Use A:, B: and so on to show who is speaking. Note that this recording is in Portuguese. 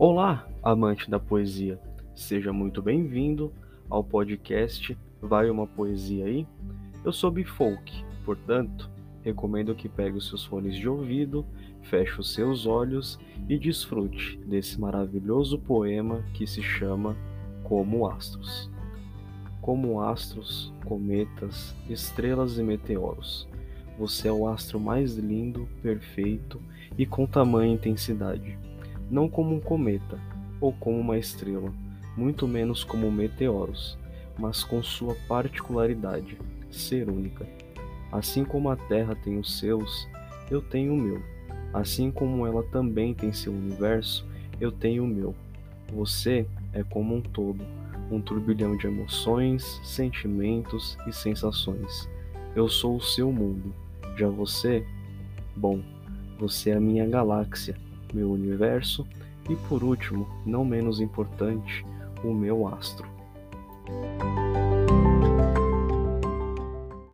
A: Olá, amante da poesia. Seja muito bem-vindo ao podcast Vai uma Poesia aí? Eu sou Bifolk, portanto, recomendo que pegue os seus fones de ouvido, feche os seus olhos e desfrute desse maravilhoso poema que se chama Como Astros. Como astros, cometas, estrelas e meteoros, você é o astro mais lindo, perfeito e com tamanha intensidade não como um cometa ou como uma estrela, muito menos como meteoros, mas com sua particularidade, ser única. Assim como a Terra tem os seus, eu tenho o meu. Assim como ela também tem seu universo, eu tenho o meu. Você é como um todo, um turbilhão de emoções, sentimentos e sensações. Eu sou o seu mundo. Já você? Bom, você é a minha galáxia meu universo e por último, não menos importante, o meu astro.